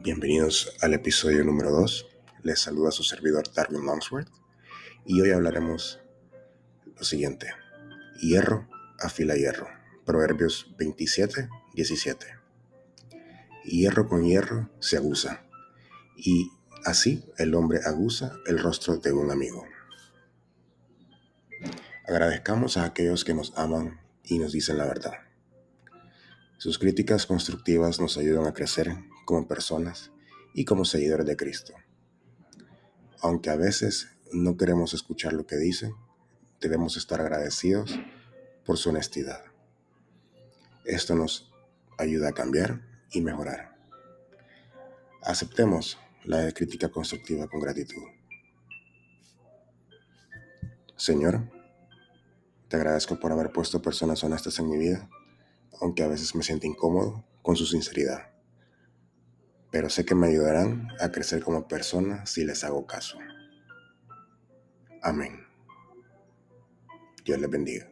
Bienvenidos al episodio número 2. Les saluda su servidor Darwin Longsworth y hoy hablaremos lo siguiente. Hierro afila hierro. Proverbios 27, 17. Hierro con hierro se aguza y así el hombre aguza el rostro de un amigo. Agradezcamos a aquellos que nos aman y nos dicen la verdad. Sus críticas constructivas nos ayudan a crecer como personas y como seguidores de Cristo. Aunque a veces no queremos escuchar lo que dicen, debemos estar agradecidos por su honestidad. Esto nos ayuda a cambiar y mejorar. Aceptemos la crítica constructiva con gratitud. Señor, te agradezco por haber puesto personas honestas en mi vida aunque a veces me siento incómodo con su sinceridad. Pero sé que me ayudarán a crecer como persona si les hago caso. Amén. Dios les bendiga.